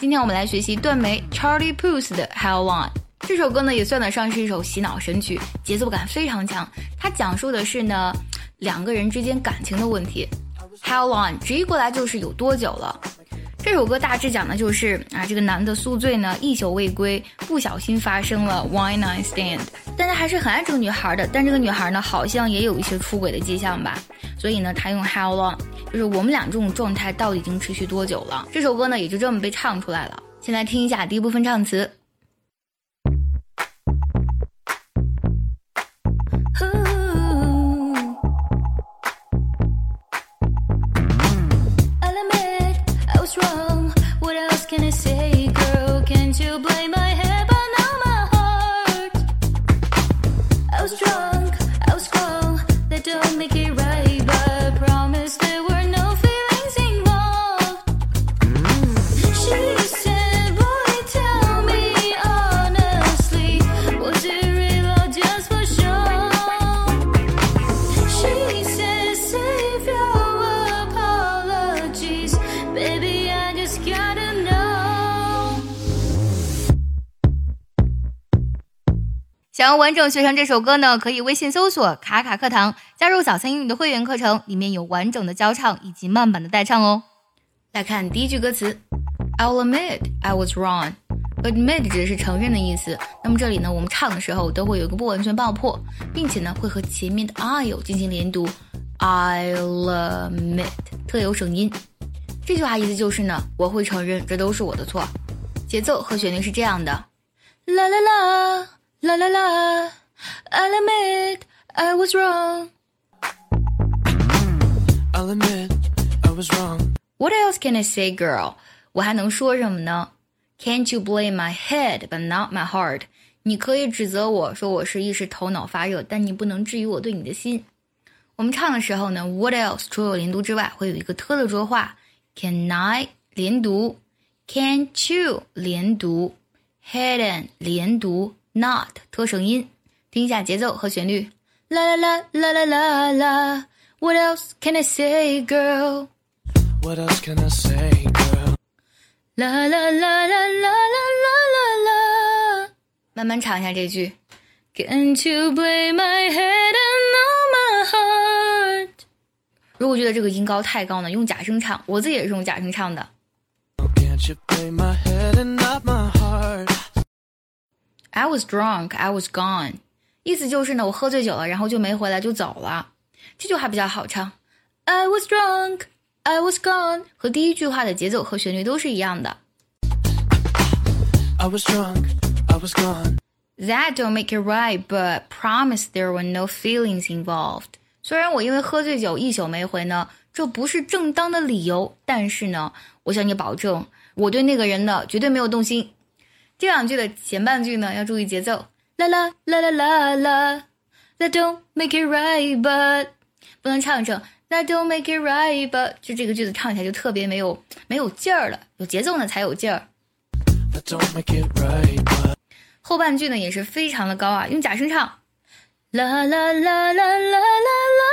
今天我们来学习断眉 Charlie Puth 的 How Long。这首歌呢也算得上是一首洗脑神曲，节奏感非常强。它讲述的是呢两个人之间感情的问题。How long 直译过来就是有多久了。这首歌大致讲的就是啊，这个男的宿醉呢，一宿未归，不小心发生了 one night stand，但他还是很爱这个女孩的。但这个女孩呢，好像也有一些出轨的迹象吧，所以呢，他用 how long，就是我们俩这种状态到底已经持续多久了？这首歌呢，也就这么被唱出来了。先来听一下第一部分唱词。想要完整学成这首歌呢，可以微信搜索“卡卡课堂”，加入早餐英语的会员课程，里面有完整的教唱以及慢版的代唱哦。来看第一句歌词：I'll admit I was wrong。admit 指的是承认的意思。那么这里呢，我们唱的时候都会有一个不完全爆破，并且呢会和前面的 I'll 进行连读。I'll admit 特有省音。这句话意思就是呢，我会承认这都是我的错。节奏和旋律是这样的：啦啦啦。La la la, I'll admit I was wrong. I'll admit I was wrong. What else can I say, girl? 我还能说什么呢？Can't you blame my head but not my heart？你可以指责我说我是一时头脑发热，但你不能质疑我对你的心。我们唱的时候呢，What else 除了连读之外，会有一个特的浊化，Can I 连读，Can't you 连读，Hadn't 连读。 Not 拖声音，听一下节奏和旋律。啦啦啦啦啦啦啦，What else can I say, girl? What else can I say, girl? 啦啦啦啦啦啦啦啦啦，慢慢唱一下这句。Can't you play my head and not my heart？如果觉得这个音高太高呢，用假声唱。我自己也是用假声唱的。Can't you play my head and not my heart？I was drunk, I was gone，意思就是呢，我喝醉酒了，然后就没回来，就走了。这句话比较好唱。I was drunk, I was gone，和第一句话的节奏和旋律都是一样的。I was drunk, I was gone. That don't make it right, but promise there were no feelings involved. 虽然我因为喝醉酒一宿没回呢，这不是正当的理由，但是呢，我向你保证，我对那个人呢绝对没有动心。 这两句的前半句呢，要注意节奏，啦啦啦啦啦啦，That don't make it right but，不能唱成 That don't make it right but，就这个句子唱起来就特别没有没有劲儿了，有节奏呢才有劲儿。后半句呢也是非常的高啊，用假声唱，啦啦啦啦啦啦啦啦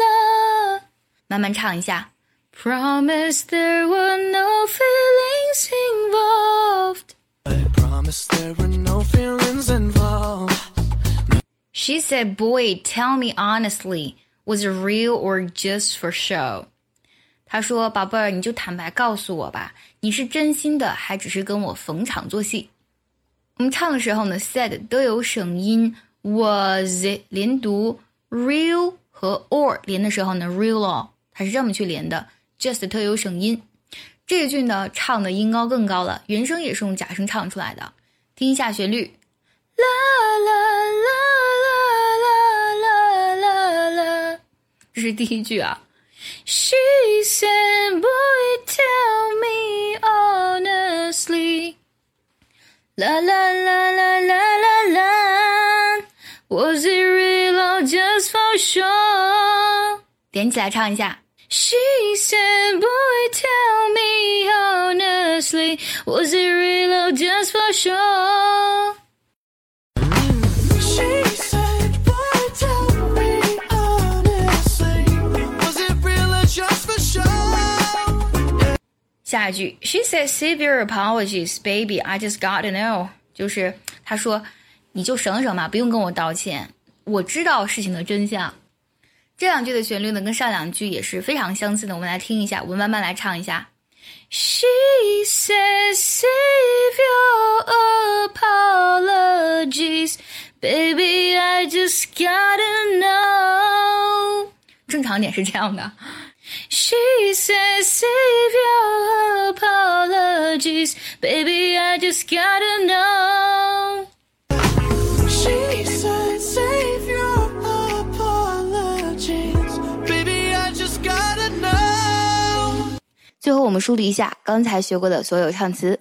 啦，慢慢唱一下，Promise there were no feelings involved。there were no feelings involved. She said, Boy, tell me honestly, was it real or just for show? 他说：“宝贝儿，你就坦白告诉我吧，你是真心的，还只是跟我逢场作戏？”我们唱的时候呢，said 都有省音，was 连读，real 和 or 连的时候呢，real 它是这么去连的，just 特有省音。这一句呢，唱的音高更高了，原声也是用假声唱出来的。 听一下旋律，啦啦啦啦啦啦啦啦，这是第一句啊。She said, "Boy, tell me honestly." 啦啦啦啦啦啦啦，Was it real or just for show？点起来唱一下。She said, "Boy, tell me honestly, was it real or just for show?" She said, "Boy, tell me honestly, was it real or just for show?" 下一句，She said, "Save your apologies, baby. I just got to know." 就是她说，你就省省吧，不用跟我道歉，我知道事情的真相。这两句的旋律呢，跟上两句也是非常相似的。我们来听一下，我们慢慢来唱一下。She says, "Save your apologies, baby. I just gotta know." 正常点是这样的。She says, "Save your apologies, baby. I just gotta know." 最后，我们梳理一下刚才学过的所有唱词。